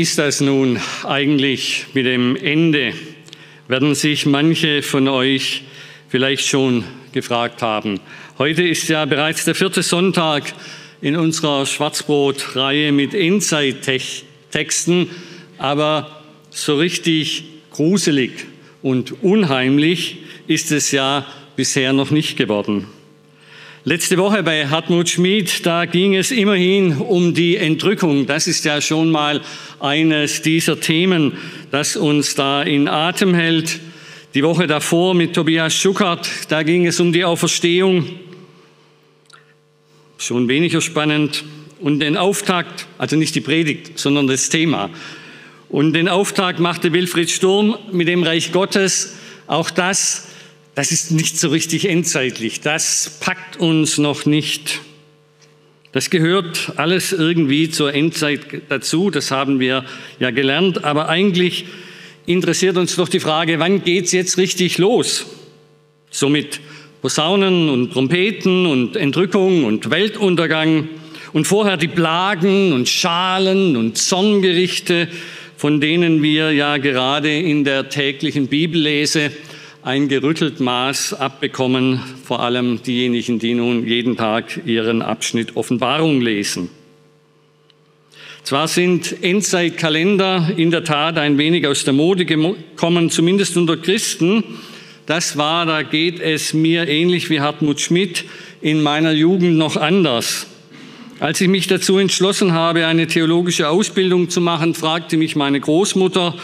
Wie ist das nun eigentlich mit dem Ende? Werden sich manche von euch vielleicht schon gefragt haben. Heute ist ja bereits der vierte Sonntag in unserer Schwarzbrot-Reihe mit Endzeit-Texten, aber so richtig gruselig und unheimlich ist es ja bisher noch nicht geworden. Letzte Woche bei Hartmut Schmid, da ging es immerhin um die Entrückung. Das ist ja schon mal eines dieser Themen, das uns da in Atem hält. Die Woche davor mit Tobias Schuckert, da ging es um die Auferstehung. Schon weniger spannend. Und den Auftakt, also nicht die Predigt, sondern das Thema. Und den Auftakt machte Wilfried Sturm mit dem Reich Gottes. Auch das das ist nicht so richtig endzeitlich. Das packt uns noch nicht. Das gehört alles irgendwie zur Endzeit dazu. Das haben wir ja gelernt. Aber eigentlich interessiert uns doch die Frage, wann geht's jetzt richtig los? So mit Posaunen und Trompeten und Entrückung und Weltuntergang und vorher die Plagen und Schalen und Zorngerichte, von denen wir ja gerade in der täglichen Bibellese ein gerüttelt Maß abbekommen, vor allem diejenigen, die nun jeden Tag ihren Abschnitt Offenbarung lesen. Zwar sind Endzeitkalender in der Tat ein wenig aus der Mode gekommen, zumindest unter Christen. Das war, da geht es mir ähnlich wie Hartmut Schmidt in meiner Jugend noch anders. Als ich mich dazu entschlossen habe, eine theologische Ausbildung zu machen, fragte mich meine Großmutter,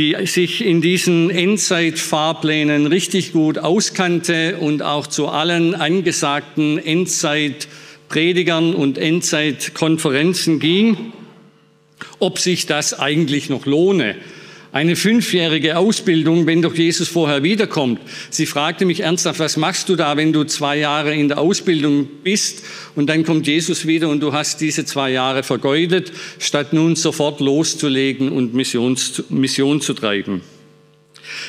die sich in diesen Endzeitfahrplänen richtig gut auskannte und auch zu allen angesagten Endzeitpredigern und Endzeitkonferenzen ging, ob sich das eigentlich noch lohne eine fünfjährige Ausbildung, wenn doch Jesus vorher wiederkommt. Sie fragte mich ernsthaft, was machst du da, wenn du zwei Jahre in der Ausbildung bist und dann kommt Jesus wieder und du hast diese zwei Jahre vergeudet, statt nun sofort loszulegen und Missions, Mission zu treiben.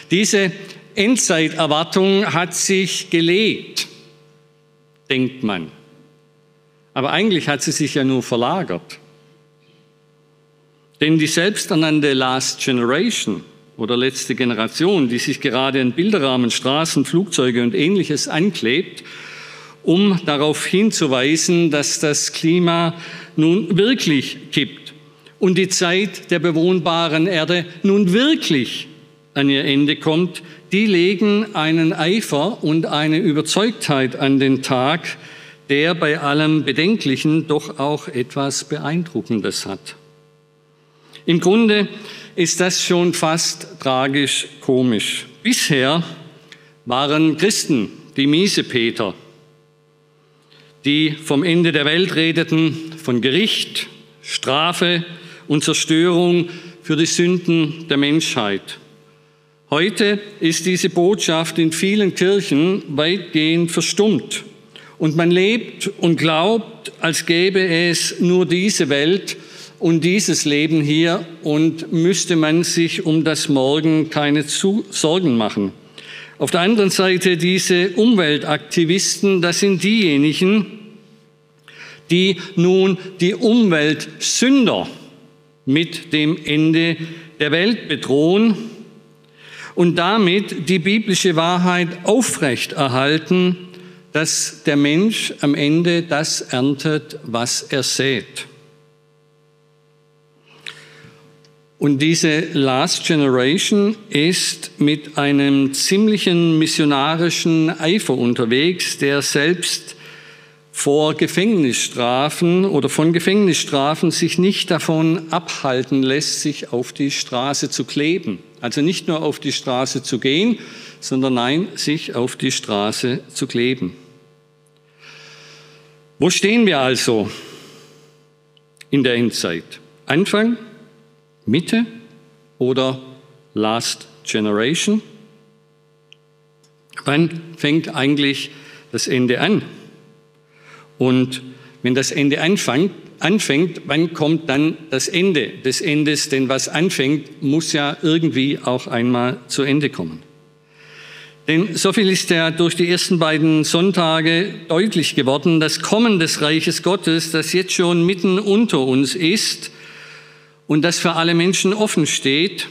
Diese Endzeiterwartung hat sich gelegt, denkt man. Aber eigentlich hat sie sich ja nur verlagert. Denn die selbsternannte Last Generation oder letzte Generation, die sich gerade an Bilderrahmen, Straßen, Flugzeuge und ähnliches anklebt, um darauf hinzuweisen, dass das Klima nun wirklich kippt und die Zeit der bewohnbaren Erde nun wirklich an ihr Ende kommt, die legen einen Eifer und eine Überzeugtheit an den Tag, der bei allem Bedenklichen doch auch etwas Beeindruckendes hat. Im Grunde ist das schon fast tragisch komisch. Bisher waren Christen die Miesepeter, die vom Ende der Welt redeten, von Gericht, Strafe und Zerstörung für die Sünden der Menschheit. Heute ist diese Botschaft in vielen Kirchen weitgehend verstummt und man lebt und glaubt, als gäbe es nur diese Welt und dieses Leben hier und müsste man sich um das Morgen keine Sorgen machen. Auf der anderen Seite diese Umweltaktivisten, das sind diejenigen, die nun die Umweltsünder mit dem Ende der Welt bedrohen und damit die biblische Wahrheit aufrechterhalten, dass der Mensch am Ende das erntet, was er sät. Und diese Last Generation ist mit einem ziemlichen missionarischen Eifer unterwegs, der selbst vor Gefängnisstrafen oder von Gefängnisstrafen sich nicht davon abhalten lässt, sich auf die Straße zu kleben. Also nicht nur auf die Straße zu gehen, sondern nein, sich auf die Straße zu kleben. Wo stehen wir also in der Endzeit? Anfang Mitte oder Last Generation? Wann fängt eigentlich das Ende an? Und wenn das Ende anfängt, anfängt, wann kommt dann das Ende des Endes? Denn was anfängt, muss ja irgendwie auch einmal zu Ende kommen. Denn so viel ist ja durch die ersten beiden Sonntage deutlich geworden, das Kommen des Reiches Gottes, das jetzt schon mitten unter uns ist und das für alle Menschen offen steht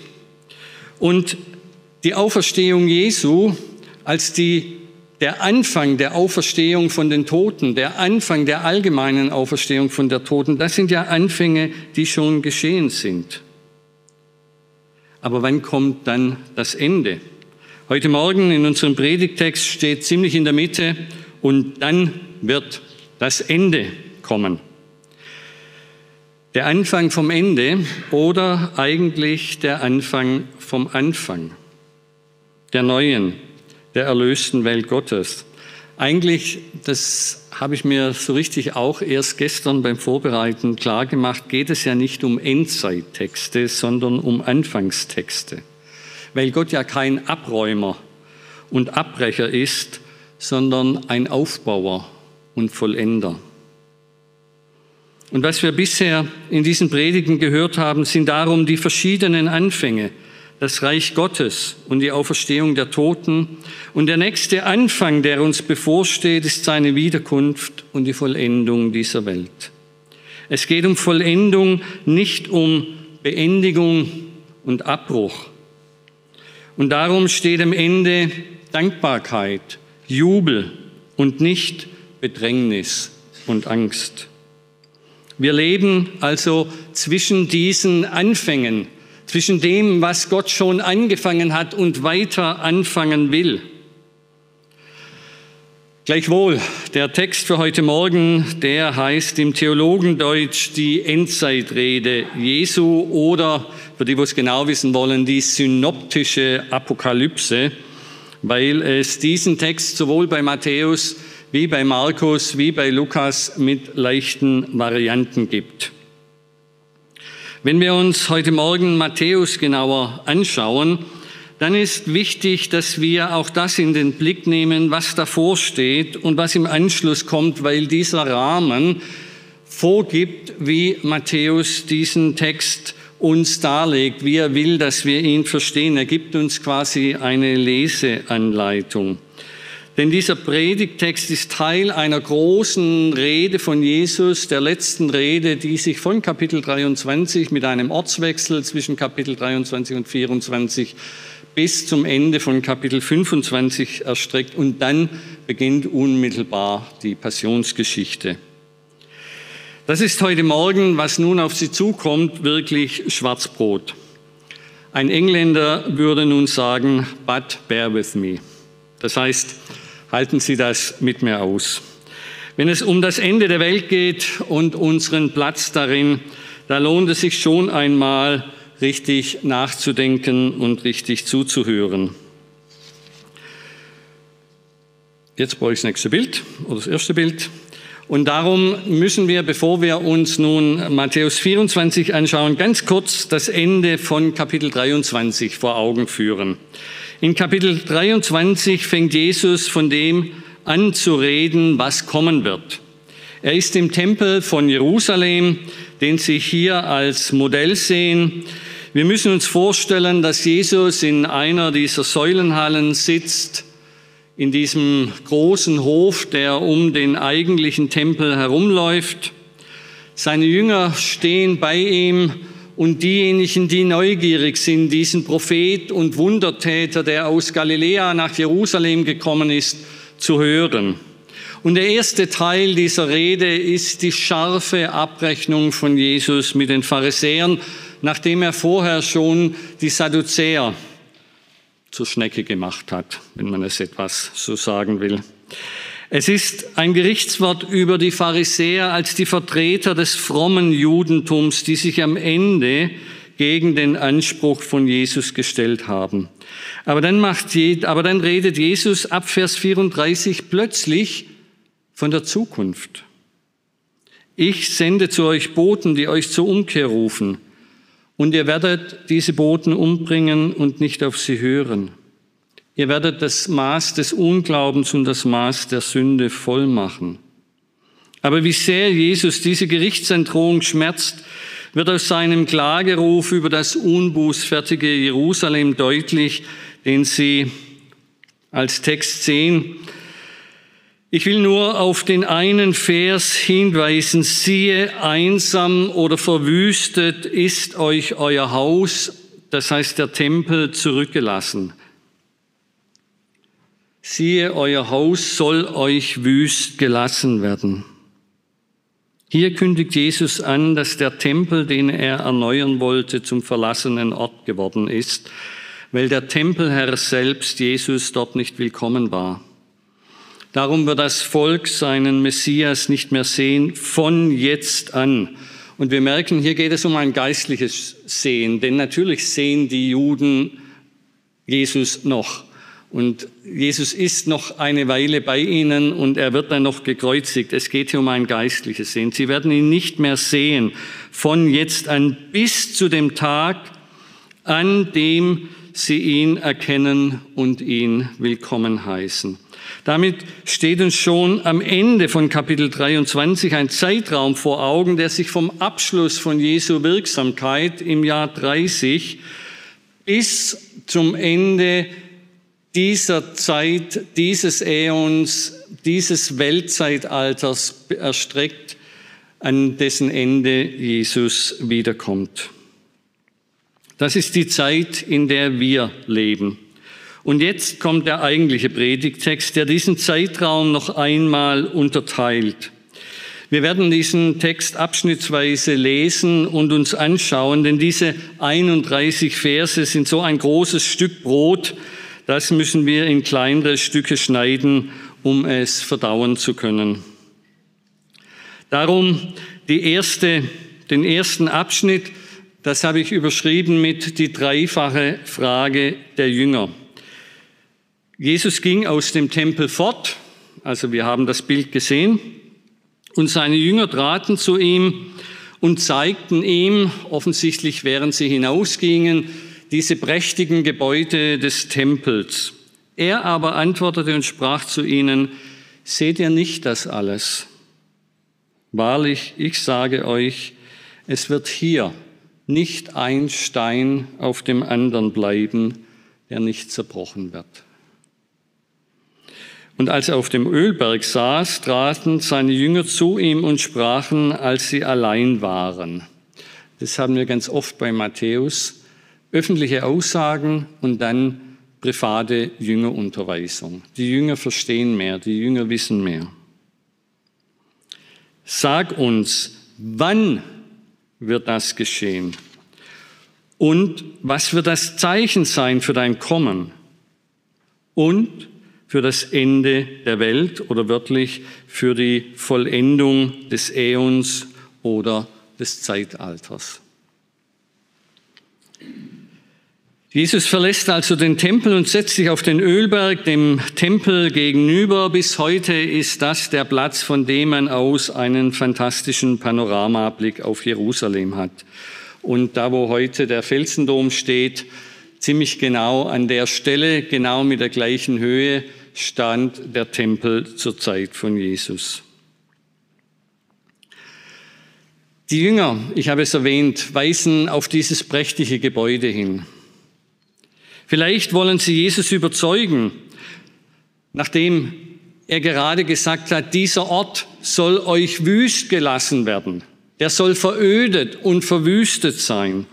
und die Auferstehung Jesu als die, der Anfang der Auferstehung von den Toten, der Anfang der allgemeinen Auferstehung von der Toten, das sind ja Anfänge, die schon geschehen sind. Aber wann kommt dann das Ende? Heute Morgen in unserem Predigtext steht ziemlich in der Mitte und dann wird das Ende kommen. Der Anfang vom Ende oder eigentlich der Anfang vom Anfang der neuen, der erlösten Welt Gottes. Eigentlich, das habe ich mir so richtig auch erst gestern beim Vorbereiten klar gemacht, geht es ja nicht um Endzeittexte, sondern um Anfangstexte weil Gott ja kein Abräumer und Abbrecher ist, sondern ein Aufbauer und Vollender. Und was wir bisher in diesen Predigen gehört haben, sind darum die verschiedenen Anfänge, das Reich Gottes und die Auferstehung der Toten. Und der nächste Anfang, der uns bevorsteht, ist seine Wiederkunft und die Vollendung dieser Welt. Es geht um Vollendung, nicht um Beendigung und Abbruch. Und darum steht am Ende Dankbarkeit, Jubel und nicht Bedrängnis und Angst. Wir leben also zwischen diesen Anfängen, zwischen dem, was Gott schon angefangen hat und weiter anfangen will. Gleichwohl, der Text für heute Morgen, der heißt im Theologendeutsch die Endzeitrede Jesu oder, für die, die es genau wissen wollen, die synoptische Apokalypse, weil es diesen Text sowohl bei Matthäus wie bei Markus wie bei Lukas mit leichten Varianten gibt. Wenn wir uns heute Morgen Matthäus genauer anschauen, dann ist wichtig, dass wir auch das in den Blick nehmen, was davor steht und was im Anschluss kommt, weil dieser Rahmen vorgibt, wie Matthäus diesen Text uns darlegt, wie er will, dass wir ihn verstehen. Er gibt uns quasi eine Leseanleitung. Denn dieser Predigtext ist Teil einer großen Rede von Jesus, der letzten Rede, die sich von Kapitel 23 mit einem Ortswechsel zwischen Kapitel 23 und 24 bis zum Ende von Kapitel 25 erstreckt und dann beginnt unmittelbar die Passionsgeschichte. Das ist heute Morgen, was nun auf Sie zukommt, wirklich Schwarzbrot. Ein Engländer würde nun sagen, but bear with me. Das heißt, halten Sie das mit mir aus. Wenn es um das Ende der Welt geht und unseren Platz darin, da lohnt es sich schon einmal, richtig nachzudenken und richtig zuzuhören. Jetzt brauche ich das nächste Bild oder das erste Bild. Und darum müssen wir, bevor wir uns nun Matthäus 24 anschauen, ganz kurz das Ende von Kapitel 23 vor Augen führen. In Kapitel 23 fängt Jesus von dem an zu reden, was kommen wird. Er ist im Tempel von Jerusalem, den Sie hier als Modell sehen. Wir müssen uns vorstellen, dass Jesus in einer dieser Säulenhallen sitzt, in diesem großen Hof, der um den eigentlichen Tempel herumläuft. Seine Jünger stehen bei ihm und diejenigen, die neugierig sind, diesen Prophet und Wundertäter, der aus Galiläa nach Jerusalem gekommen ist, zu hören. Und der erste Teil dieser Rede ist die scharfe Abrechnung von Jesus mit den Pharisäern, nachdem er vorher schon die Sadduzäer zur Schnecke gemacht hat, wenn man es etwas so sagen will. Es ist ein Gerichtswort über die Pharisäer als die Vertreter des frommen Judentums, die sich am Ende gegen den Anspruch von Jesus gestellt haben. Aber dann, macht, aber dann redet Jesus ab Vers 34 plötzlich von der Zukunft. Ich sende zu euch Boten, die euch zur Umkehr rufen. Und ihr werdet diese Boten umbringen und nicht auf sie hören. Ihr werdet das Maß des Unglaubens und das Maß der Sünde voll machen. Aber wie sehr Jesus diese Gerichtsandrohung schmerzt, wird aus seinem Klageruf über das unbußfertige Jerusalem deutlich, den Sie als Text sehen. Ich will nur auf den einen Vers hinweisen, siehe, einsam oder verwüstet ist euch euer Haus, das heißt der Tempel, zurückgelassen. Siehe, euer Haus soll euch wüst gelassen werden. Hier kündigt Jesus an, dass der Tempel, den er erneuern wollte, zum verlassenen Ort geworden ist, weil der Tempelherr selbst, Jesus, dort nicht willkommen war. Darum wird das Volk seinen Messias nicht mehr sehen von jetzt an. Und wir merken, hier geht es um ein geistliches Sehen, denn natürlich sehen die Juden Jesus noch. Und Jesus ist noch eine Weile bei ihnen und er wird dann noch gekreuzigt. Es geht hier um ein geistliches Sehen. Sie werden ihn nicht mehr sehen von jetzt an bis zu dem Tag, an dem sie ihn erkennen und ihn willkommen heißen. Damit steht uns schon am Ende von Kapitel 23 ein Zeitraum vor Augen, der sich vom Abschluss von Jesu Wirksamkeit im Jahr 30 bis zum Ende dieser Zeit, dieses Äons, dieses Weltzeitalters erstreckt, an dessen Ende Jesus wiederkommt. Das ist die Zeit, in der wir leben. Und jetzt kommt der eigentliche Predigtext, der diesen Zeitraum noch einmal unterteilt. Wir werden diesen Text abschnittsweise lesen und uns anschauen, denn diese 31 Verse sind so ein großes Stück Brot, das müssen wir in kleinere Stücke schneiden, um es verdauen zu können. Darum die erste, den ersten Abschnitt, das habe ich überschrieben mit die dreifache Frage der Jünger. Jesus ging aus dem Tempel fort, also wir haben das Bild gesehen, und seine Jünger traten zu ihm und zeigten ihm, offensichtlich während sie hinausgingen, diese prächtigen Gebäude des Tempels. Er aber antwortete und sprach zu ihnen, seht ihr nicht das alles? Wahrlich, ich sage euch, es wird hier nicht ein Stein auf dem anderen bleiben, der nicht zerbrochen wird. Und als er auf dem Ölberg saß, traten seine Jünger zu ihm und sprachen, als sie allein waren. Das haben wir ganz oft bei Matthäus öffentliche Aussagen und dann private Jüngerunterweisung. Die Jünger verstehen mehr, die Jünger wissen mehr. Sag uns, wann wird das geschehen? Und was wird das Zeichen sein für dein Kommen? Und für das Ende der Welt oder wörtlich für die Vollendung des Äons oder des Zeitalters. Jesus verlässt also den Tempel und setzt sich auf den Ölberg, dem Tempel gegenüber. Bis heute ist das der Platz, von dem man aus einen fantastischen Panoramablick auf Jerusalem hat. Und da, wo heute der Felsendom steht, ziemlich genau an der Stelle, genau mit der gleichen Höhe, stand der Tempel zur Zeit von Jesus. Die Jünger, ich habe es erwähnt, weisen auf dieses prächtige Gebäude hin. Vielleicht wollen sie Jesus überzeugen, nachdem er gerade gesagt hat, dieser Ort soll euch wüst gelassen werden. Der soll verödet und verwüstet sein.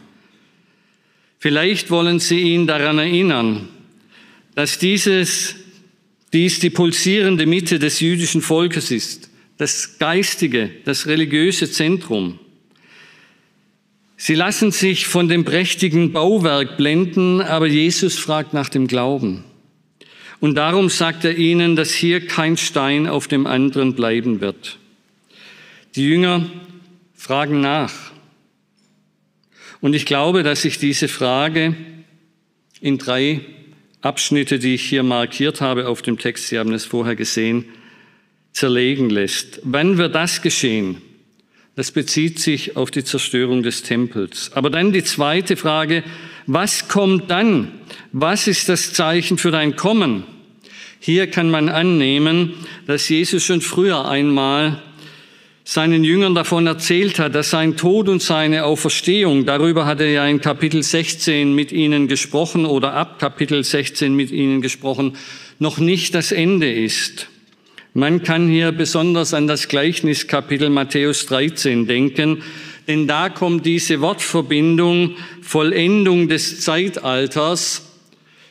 Vielleicht wollen sie ihn daran erinnern, dass dieses, dies die pulsierende Mitte des jüdischen Volkes ist, das geistige, das religiöse Zentrum. Sie lassen sich von dem prächtigen Bauwerk blenden, aber Jesus fragt nach dem Glauben. Und darum sagt er ihnen, dass hier kein Stein auf dem anderen bleiben wird. Die Jünger fragen nach. Und ich glaube, dass sich diese Frage in drei Abschnitte, die ich hier markiert habe auf dem Text, Sie haben es vorher gesehen, zerlegen lässt. Wann wird das geschehen? Das bezieht sich auf die Zerstörung des Tempels. Aber dann die zweite Frage, was kommt dann? Was ist das Zeichen für dein Kommen? Hier kann man annehmen, dass Jesus schon früher einmal seinen Jüngern davon erzählt hat, dass sein Tod und seine Auferstehung, darüber hat er ja in Kapitel 16 mit ihnen gesprochen oder ab Kapitel 16 mit ihnen gesprochen, noch nicht das Ende ist. Man kann hier besonders an das Gleichniskapitel Matthäus 13 denken, denn da kommt diese Wortverbindung Vollendung des Zeitalters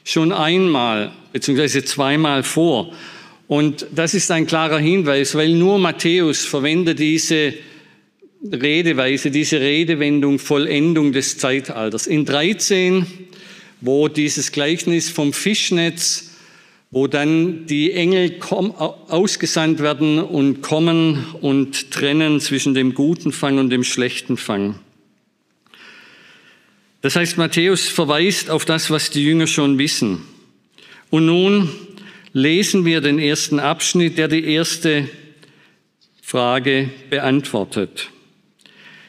schon einmal bzw. zweimal vor. Und das ist ein klarer Hinweis, weil nur Matthäus verwendet diese Redeweise, diese Redewendung Vollendung des Zeitalters. In 13, wo dieses Gleichnis vom Fischnetz wo dann die Engel ausgesandt werden und kommen und trennen zwischen dem guten Fang und dem schlechten Fang. Das heißt, Matthäus verweist auf das, was die Jünger schon wissen. Und nun lesen wir den ersten Abschnitt, der die erste Frage beantwortet.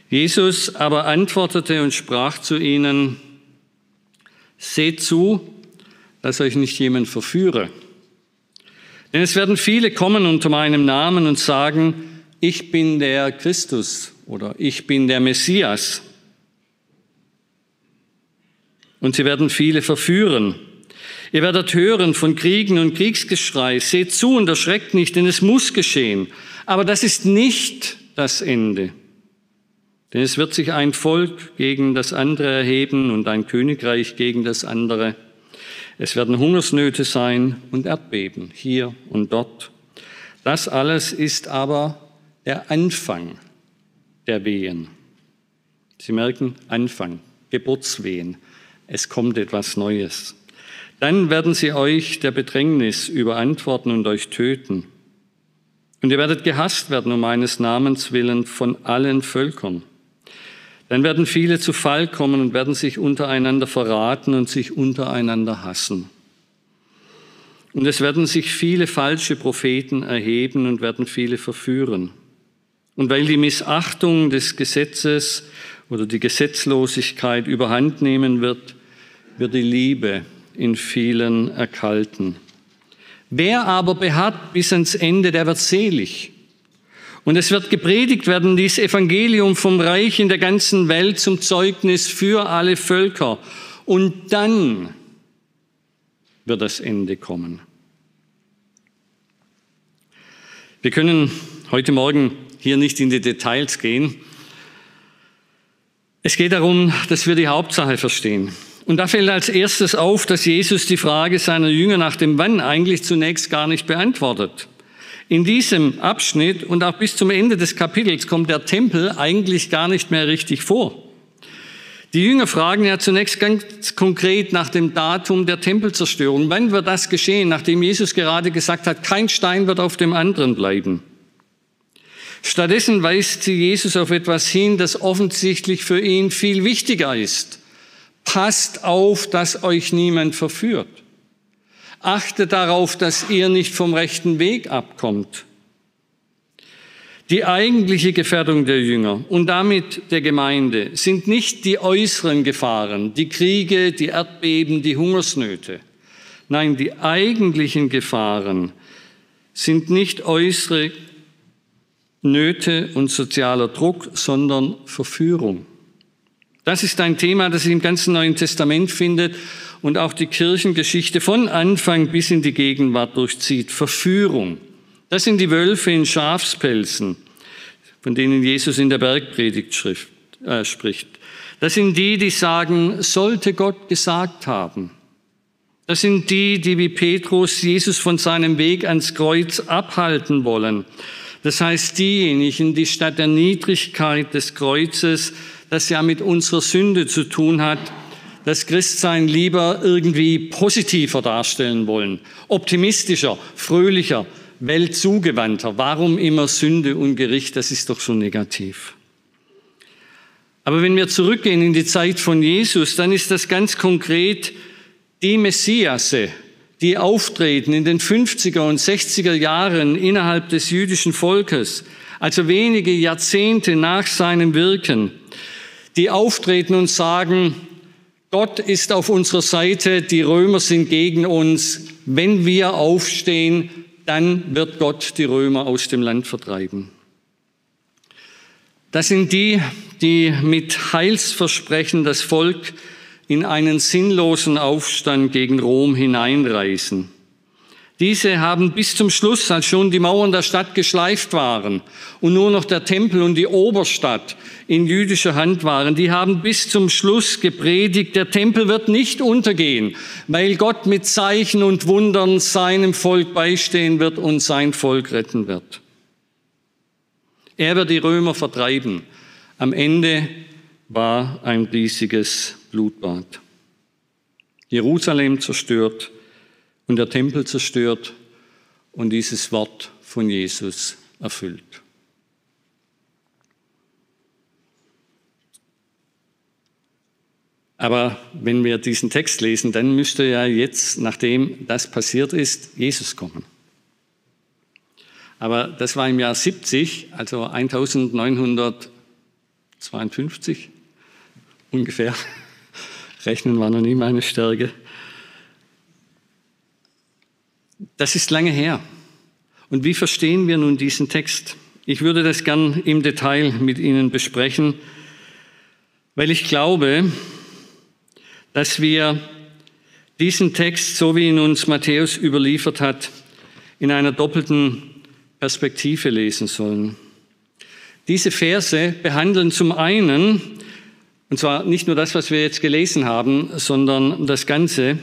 Jesus aber antwortete und sprach zu ihnen, seht zu, dass euch nicht jemand verführe. Denn es werden viele kommen unter meinem Namen und sagen, ich bin der Christus oder ich bin der Messias. Und sie werden viele verführen. Ihr werdet hören von Kriegen und Kriegsgeschrei. Seht zu und erschreckt nicht, denn es muss geschehen. Aber das ist nicht das Ende. Denn es wird sich ein Volk gegen das andere erheben und ein Königreich gegen das andere. Es werden Hungersnöte sein und Erdbeben hier und dort. Das alles ist aber der Anfang der Wehen. Sie merken, Anfang, Geburtswehen. Es kommt etwas Neues. Dann werden sie euch der Bedrängnis überantworten und euch töten. Und ihr werdet gehasst werden um meines Namens willen von allen Völkern. Dann werden viele zu Fall kommen und werden sich untereinander verraten und sich untereinander hassen. Und es werden sich viele falsche Propheten erheben und werden viele verführen. Und weil die Missachtung des Gesetzes oder die Gesetzlosigkeit überhand nehmen wird, wird die Liebe in vielen erkalten. Wer aber beharrt bis ans Ende, der wird selig. Und es wird gepredigt werden, dieses Evangelium vom Reich in der ganzen Welt zum Zeugnis für alle Völker. Und dann wird das Ende kommen. Wir können heute Morgen hier nicht in die Details gehen. Es geht darum, dass wir die Hauptsache verstehen. Und da fällt als erstes auf, dass Jesus die Frage seiner Jünger nach dem Wann eigentlich zunächst gar nicht beantwortet. In diesem Abschnitt und auch bis zum Ende des Kapitels kommt der Tempel eigentlich gar nicht mehr richtig vor. Die Jünger fragen ja zunächst ganz konkret nach dem Datum der Tempelzerstörung. Wann wird das geschehen, nachdem Jesus gerade gesagt hat, kein Stein wird auf dem anderen bleiben? Stattdessen weist sie Jesus auf etwas hin, das offensichtlich für ihn viel wichtiger ist. Passt auf, dass euch niemand verführt. Achtet darauf, dass ihr nicht vom rechten Weg abkommt. Die eigentliche Gefährdung der Jünger und damit der Gemeinde sind nicht die äußeren Gefahren, die Kriege, die Erdbeben, die Hungersnöte. Nein, die eigentlichen Gefahren sind nicht äußere Nöte und sozialer Druck, sondern Verführung. Das ist ein Thema, das sich im ganzen Neuen Testament findet und auch die Kirchengeschichte von Anfang bis in die Gegenwart durchzieht. Verführung. Das sind die Wölfe in Schafspelzen, von denen Jesus in der Bergpredigt äh, spricht. Das sind die, die sagen, sollte Gott gesagt haben. Das sind die, die wie Petrus Jesus von seinem Weg ans Kreuz abhalten wollen. Das heißt diejenigen, die statt der Niedrigkeit des Kreuzes das ja mit unserer Sünde zu tun hat, das Christsein lieber irgendwie positiver darstellen wollen, optimistischer, fröhlicher, weltzugewandter. Warum immer Sünde und Gericht? Das ist doch so negativ. Aber wenn wir zurückgehen in die Zeit von Jesus, dann ist das ganz konkret die Messiasse, die auftreten in den 50er und 60er Jahren innerhalb des jüdischen Volkes also wenige Jahrzehnte nach seinem Wirken, die auftreten und sagen, Gott ist auf unserer Seite, die Römer sind gegen uns. Wenn wir aufstehen, dann wird Gott die Römer aus dem Land vertreiben. Das sind die, die mit Heilsversprechen das Volk in einen sinnlosen Aufstand gegen Rom hineinreißen. Diese haben bis zum Schluss, als schon die Mauern der Stadt geschleift waren und nur noch der Tempel und die Oberstadt in jüdischer Hand waren, die haben bis zum Schluss gepredigt, der Tempel wird nicht untergehen, weil Gott mit Zeichen und Wundern seinem Volk beistehen wird und sein Volk retten wird. Er wird die Römer vertreiben. Am Ende war ein riesiges Blutbad. Jerusalem zerstört, und der Tempel zerstört und dieses Wort von Jesus erfüllt. Aber wenn wir diesen Text lesen, dann müsste ja jetzt, nachdem das passiert ist, Jesus kommen. Aber das war im Jahr 70, also 1952 ungefähr. Rechnen war noch nie meine Stärke. Das ist lange her. Und wie verstehen wir nun diesen Text? Ich würde das gern im Detail mit Ihnen besprechen, weil ich glaube, dass wir diesen Text, so wie ihn uns Matthäus überliefert hat, in einer doppelten Perspektive lesen sollen. Diese Verse behandeln zum einen, und zwar nicht nur das, was wir jetzt gelesen haben, sondern das Ganze,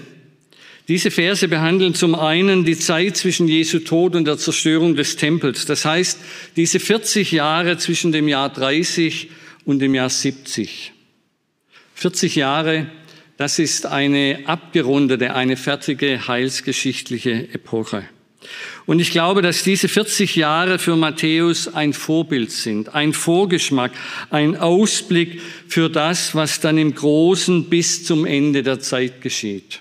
diese Verse behandeln zum einen die Zeit zwischen Jesu Tod und der Zerstörung des Tempels. Das heißt, diese 40 Jahre zwischen dem Jahr 30 und dem Jahr 70. 40 Jahre, das ist eine abgerundete, eine fertige heilsgeschichtliche Epoche. Und ich glaube, dass diese 40 Jahre für Matthäus ein Vorbild sind, ein Vorgeschmack, ein Ausblick für das, was dann im Großen bis zum Ende der Zeit geschieht.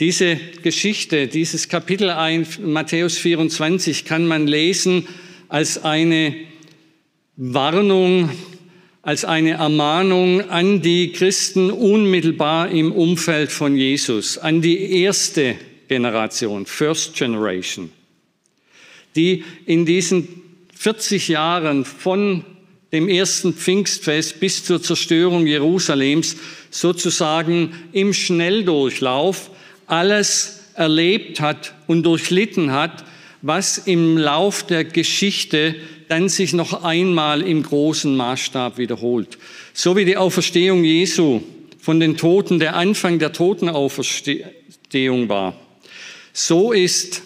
Diese Geschichte, dieses Kapitel 1, Matthäus 24 kann man lesen als eine Warnung, als eine Ermahnung an die Christen unmittelbar im Umfeld von Jesus, an die erste Generation, First Generation, die in diesen 40 Jahren von dem ersten Pfingstfest bis zur Zerstörung Jerusalems sozusagen im Schnelldurchlauf alles erlebt hat und durchlitten hat, was im Lauf der Geschichte dann sich noch einmal im großen Maßstab wiederholt. So wie die Auferstehung Jesu von den Toten der Anfang der Totenauferstehung war. So ist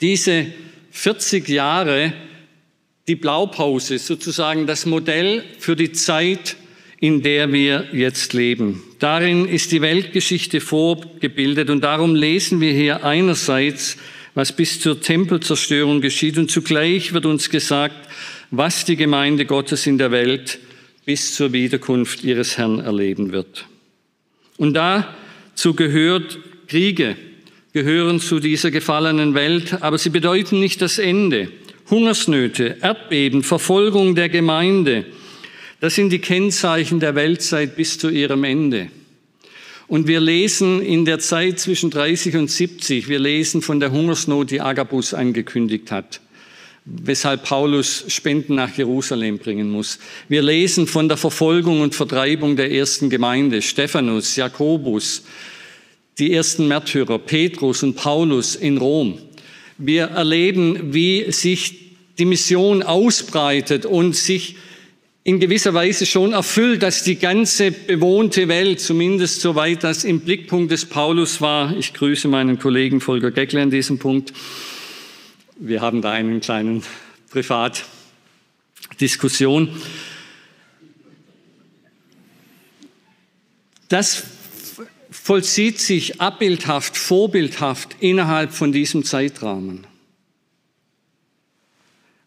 diese 40 Jahre die Blaupause, sozusagen das Modell für die Zeit, in der wir jetzt leben. Darin ist die Weltgeschichte vorgebildet und darum lesen wir hier einerseits, was bis zur Tempelzerstörung geschieht und zugleich wird uns gesagt, was die Gemeinde Gottes in der Welt bis zur Wiederkunft ihres Herrn erleben wird. Und dazu gehört Kriege, gehören zu dieser gefallenen Welt, aber sie bedeuten nicht das Ende. Hungersnöte, Erdbeben, Verfolgung der Gemeinde, das sind die Kennzeichen der Weltzeit bis zu ihrem Ende. Und wir lesen in der Zeit zwischen 30 und 70, wir lesen von der Hungersnot, die Agabus angekündigt hat, weshalb Paulus Spenden nach Jerusalem bringen muss. Wir lesen von der Verfolgung und Vertreibung der ersten Gemeinde, Stephanus, Jakobus, die ersten Märtyrer, Petrus und Paulus in Rom. Wir erleben, wie sich die Mission ausbreitet und sich in gewisser Weise schon erfüllt, dass die ganze bewohnte Welt, zumindest soweit das im Blickpunkt des Paulus war, ich grüße meinen Kollegen Volker Geckle an diesem Punkt, wir haben da einen kleinen Privatdiskussion. Das vollzieht sich abbildhaft, vorbildhaft innerhalb von diesem Zeitrahmen.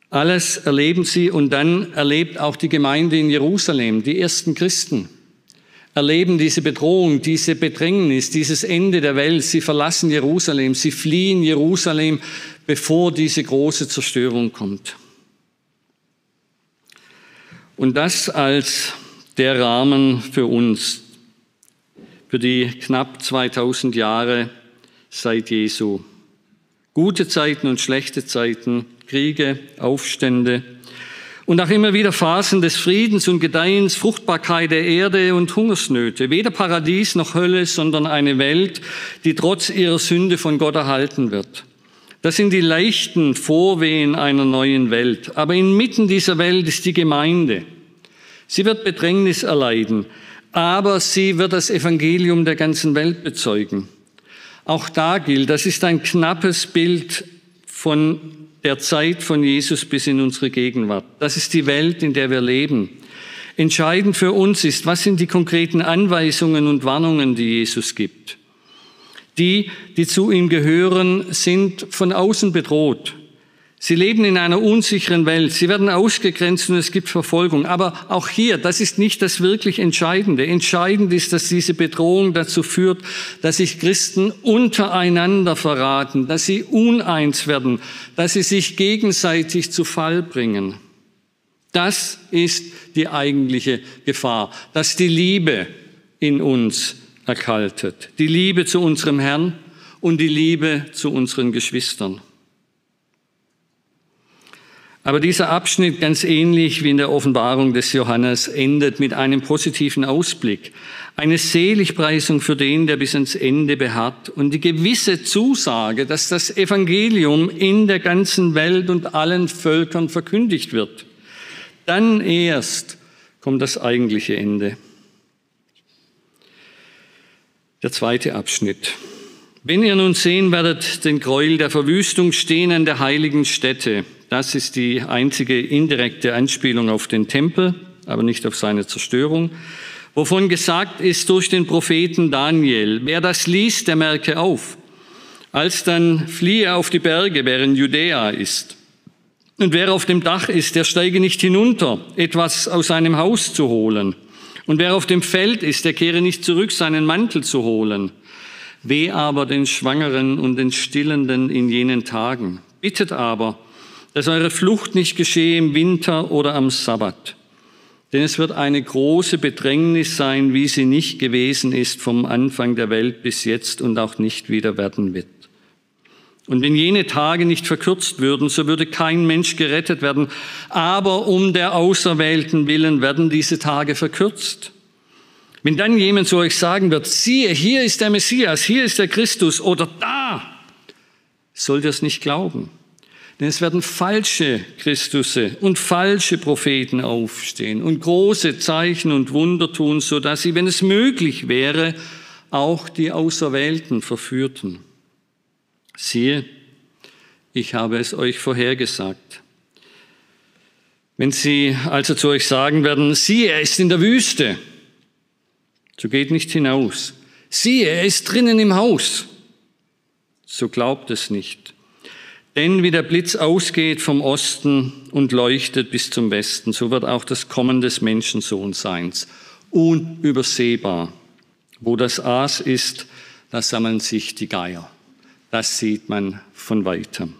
Alles erleben sie und dann erlebt auch die Gemeinde in Jerusalem, die ersten Christen, erleben diese Bedrohung, diese Bedrängnis, dieses Ende der Welt. Sie verlassen Jerusalem, sie fliehen Jerusalem, bevor diese große Zerstörung kommt. Und das als der Rahmen für uns, für die knapp 2000 Jahre seit Jesu. Gute Zeiten und schlechte Zeiten, Kriege, Aufstände und auch immer wieder Phasen des Friedens und Gedeihens, Fruchtbarkeit der Erde und Hungersnöte. Weder Paradies noch Hölle, sondern eine Welt, die trotz ihrer Sünde von Gott erhalten wird. Das sind die leichten Vorwehen einer neuen Welt. Aber inmitten dieser Welt ist die Gemeinde. Sie wird Bedrängnis erleiden, aber sie wird das Evangelium der ganzen Welt bezeugen. Auch da gilt, das ist ein knappes Bild von der Zeit von Jesus bis in unsere Gegenwart. Das ist die Welt, in der wir leben. Entscheidend für uns ist, was sind die konkreten Anweisungen und Warnungen, die Jesus gibt. Die, die zu ihm gehören, sind von außen bedroht. Sie leben in einer unsicheren Welt. Sie werden ausgegrenzt und es gibt Verfolgung. Aber auch hier, das ist nicht das wirklich Entscheidende. Entscheidend ist, dass diese Bedrohung dazu führt, dass sich Christen untereinander verraten, dass sie uneins werden, dass sie sich gegenseitig zu Fall bringen. Das ist die eigentliche Gefahr, dass die Liebe in uns erkaltet. Die Liebe zu unserem Herrn und die Liebe zu unseren Geschwistern. Aber dieser Abschnitt, ganz ähnlich wie in der Offenbarung des Johannes, endet mit einem positiven Ausblick. Eine Seligpreisung für den, der bis ans Ende beharrt und die gewisse Zusage, dass das Evangelium in der ganzen Welt und allen Völkern verkündigt wird. Dann erst kommt das eigentliche Ende. Der zweite Abschnitt. Wenn ihr nun sehen werdet den Gräuel der Verwüstung stehen an der heiligen Stätte, das ist die einzige indirekte Anspielung auf den Tempel, aber nicht auf seine Zerstörung, wovon gesagt ist durch den Propheten Daniel, wer das liest, der merke auf. Als dann fliehe auf die Berge, wer in Judäa ist. Und wer auf dem Dach ist, der steige nicht hinunter, etwas aus seinem Haus zu holen. Und wer auf dem Feld ist, der kehre nicht zurück, seinen Mantel zu holen. Weh aber den Schwangeren und den Stillenden in jenen Tagen. Bittet aber, dass eure Flucht nicht geschehe im Winter oder am Sabbat. Denn es wird eine große Bedrängnis sein, wie sie nicht gewesen ist vom Anfang der Welt bis jetzt und auch nicht wieder werden wird. Und wenn jene Tage nicht verkürzt würden, so würde kein Mensch gerettet werden. Aber um der Auserwählten willen werden diese Tage verkürzt. Wenn dann jemand zu euch sagen wird, siehe, hier ist der Messias, hier ist der Christus oder da, sollt ihr es nicht glauben. Denn es werden falsche Christusse und falsche Propheten aufstehen und große Zeichen und Wunder tun, so dass sie, wenn es möglich wäre, auch die Auserwählten verführten. Siehe, ich habe es euch vorhergesagt. Wenn sie also zu euch sagen werden, siehe, er ist in der Wüste, so geht nicht hinaus. Siehe, er ist drinnen im Haus, so glaubt es nicht. Denn wie der Blitz ausgeht vom Osten und leuchtet bis zum Westen, so wird auch das Kommen des Menschensohns unübersehbar. Wo das Aas ist, da sammeln sich die Geier. Das sieht man von weitem.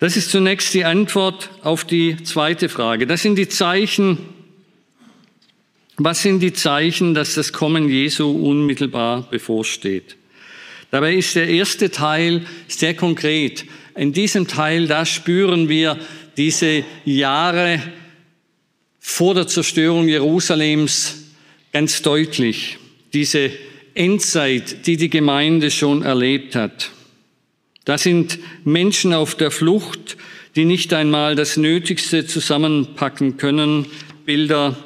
Das ist zunächst die Antwort auf die zweite Frage. Das sind die Zeichen. Was sind die Zeichen, dass das Kommen Jesu unmittelbar bevorsteht? Dabei ist der erste Teil sehr konkret. In diesem Teil, da spüren wir diese Jahre vor der Zerstörung Jerusalems ganz deutlich. Diese Endzeit, die die Gemeinde schon erlebt hat. Da sind Menschen auf der Flucht, die nicht einmal das Nötigste zusammenpacken können. Bilder,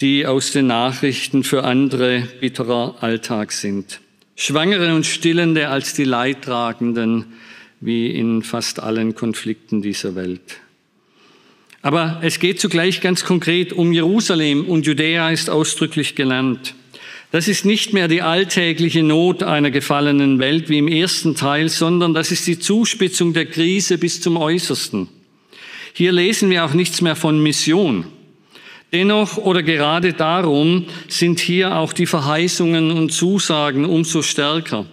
die aus den Nachrichten für andere bitterer Alltag sind. Schwangere und Stillende als die Leidtragenden, wie in fast allen Konflikten dieser Welt. Aber es geht zugleich ganz konkret um Jerusalem und Judäa ist ausdrücklich genannt. Das ist nicht mehr die alltägliche Not einer gefallenen Welt wie im ersten Teil, sondern das ist die Zuspitzung der Krise bis zum Äußersten. Hier lesen wir auch nichts mehr von Mission. Dennoch oder gerade darum sind hier auch die Verheißungen und Zusagen umso stärker.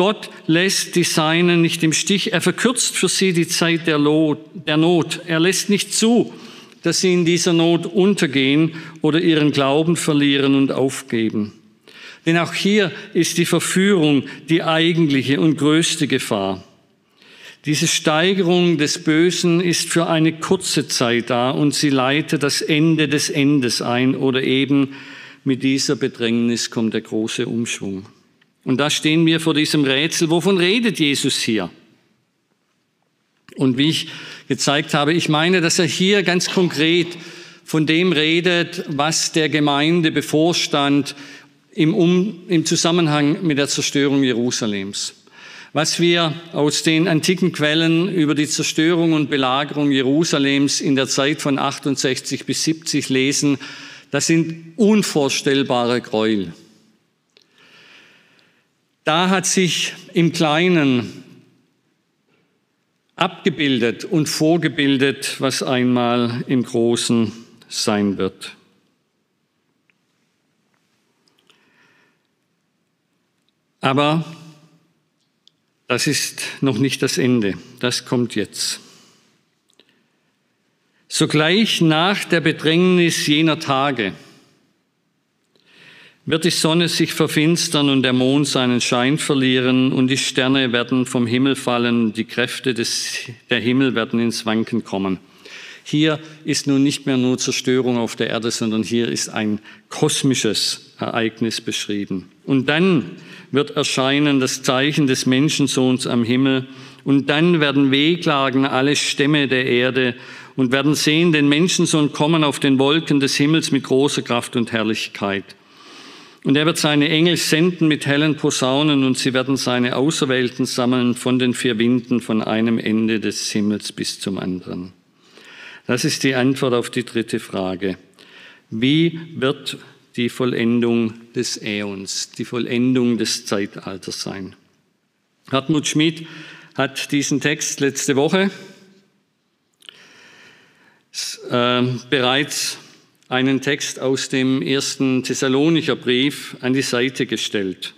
Gott lässt die Seinen nicht im Stich. Er verkürzt für sie die Zeit der Not. Er lässt nicht zu, dass sie in dieser Not untergehen oder ihren Glauben verlieren und aufgeben. Denn auch hier ist die Verführung die eigentliche und größte Gefahr. Diese Steigerung des Bösen ist für eine kurze Zeit da und sie leitet das Ende des Endes ein oder eben mit dieser Bedrängnis kommt der große Umschwung. Und da stehen wir vor diesem Rätsel, wovon redet Jesus hier? Und wie ich gezeigt habe, ich meine, dass er hier ganz konkret von dem redet, was der Gemeinde bevorstand im, um, im Zusammenhang mit der Zerstörung Jerusalems. Was wir aus den antiken Quellen über die Zerstörung und Belagerung Jerusalems in der Zeit von 68 bis 70 lesen, das sind unvorstellbare Gräuel. Da hat sich im Kleinen abgebildet und vorgebildet, was einmal im Großen sein wird. Aber das ist noch nicht das Ende, das kommt jetzt. Sogleich nach der Bedrängnis jener Tage wird die Sonne sich verfinstern und der Mond seinen Schein verlieren und die Sterne werden vom Himmel fallen, die Kräfte des, der Himmel werden ins Wanken kommen. Hier ist nun nicht mehr nur Zerstörung auf der Erde, sondern hier ist ein kosmisches Ereignis beschrieben. Und dann wird erscheinen das Zeichen des Menschensohns am Himmel. Und dann werden wehklagen alle Stämme der Erde und werden sehen den Menschensohn kommen auf den Wolken des Himmels mit großer Kraft und Herrlichkeit. Und er wird seine Engel senden mit hellen Posaunen und sie werden seine Auserwählten sammeln von den vier Winden von einem Ende des Himmels bis zum anderen. Das ist die Antwort auf die dritte Frage. Wie wird die Vollendung des Äons, die Vollendung des Zeitalters sein. Hartmut Schmid hat diesen Text letzte Woche äh, bereits einen Text aus dem ersten Thessalonicher Brief an die Seite gestellt.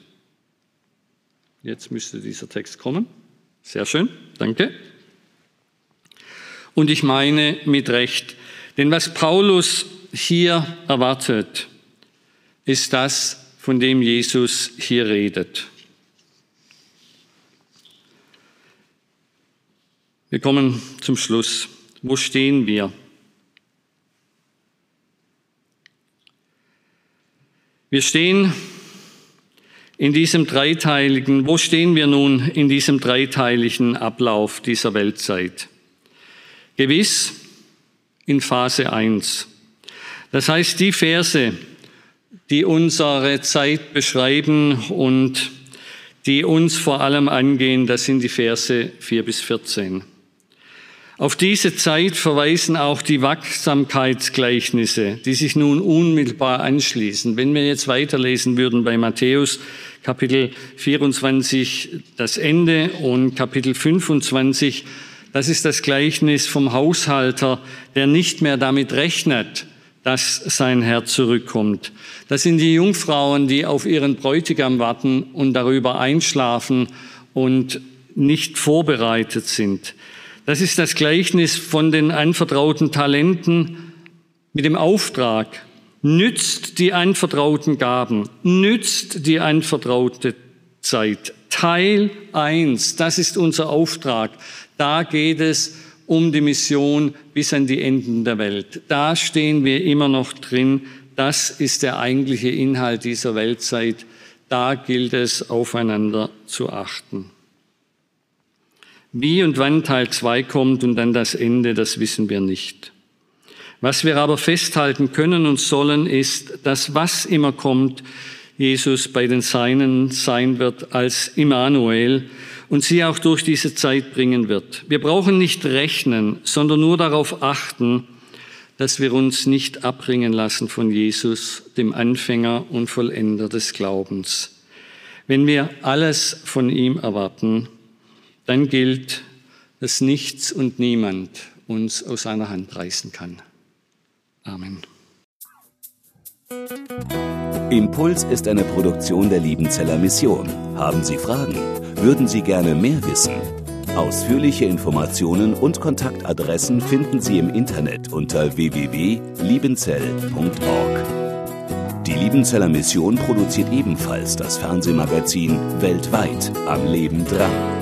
Jetzt müsste dieser Text kommen. Sehr schön, danke. Und ich meine mit Recht, denn was Paulus hier erwartet, ist das, von dem Jesus hier redet. Wir kommen zum Schluss. Wo stehen wir? Wir stehen in diesem dreiteiligen, wo stehen wir nun in diesem dreiteiligen Ablauf dieser Weltzeit? Gewiss in Phase 1. Das heißt, die Verse, die unsere Zeit beschreiben und die uns vor allem angehen, das sind die Verse 4 bis 14. Auf diese Zeit verweisen auch die Wachsamkeitsgleichnisse, die sich nun unmittelbar anschließen. Wenn wir jetzt weiterlesen würden bei Matthäus Kapitel 24 das Ende und Kapitel 25, das ist das Gleichnis vom Haushalter, der nicht mehr damit rechnet, dass sein Herr zurückkommt. Das sind die Jungfrauen, die auf ihren Bräutigam warten und darüber einschlafen und nicht vorbereitet sind. Das ist das Gleichnis von den anvertrauten Talenten mit dem Auftrag, nützt die anvertrauten Gaben, nützt die anvertraute Zeit. Teil eins, das ist unser Auftrag. Da geht es um die Mission bis an die Enden der Welt. Da stehen wir immer noch drin. Das ist der eigentliche Inhalt dieser Weltzeit. Da gilt es, aufeinander zu achten. Wie und wann Teil 2 kommt und dann das Ende, das wissen wir nicht. Was wir aber festhalten können und sollen, ist, dass was immer kommt, Jesus bei den Seinen sein wird als Immanuel, und sie auch durch diese Zeit bringen wird. Wir brauchen nicht rechnen, sondern nur darauf achten, dass wir uns nicht abbringen lassen von Jesus, dem Anfänger und Vollender des Glaubens. Wenn wir alles von ihm erwarten, dann gilt, dass nichts und niemand uns aus seiner Hand reißen kann. Amen. Impuls ist eine Produktion der Liebenzeller Mission. Haben Sie Fragen? Würden Sie gerne mehr wissen? Ausführliche Informationen und Kontaktadressen finden Sie im Internet unter www.liebenzell.org. Die Liebenzeller Mission produziert ebenfalls das Fernsehmagazin Weltweit am Leben dran.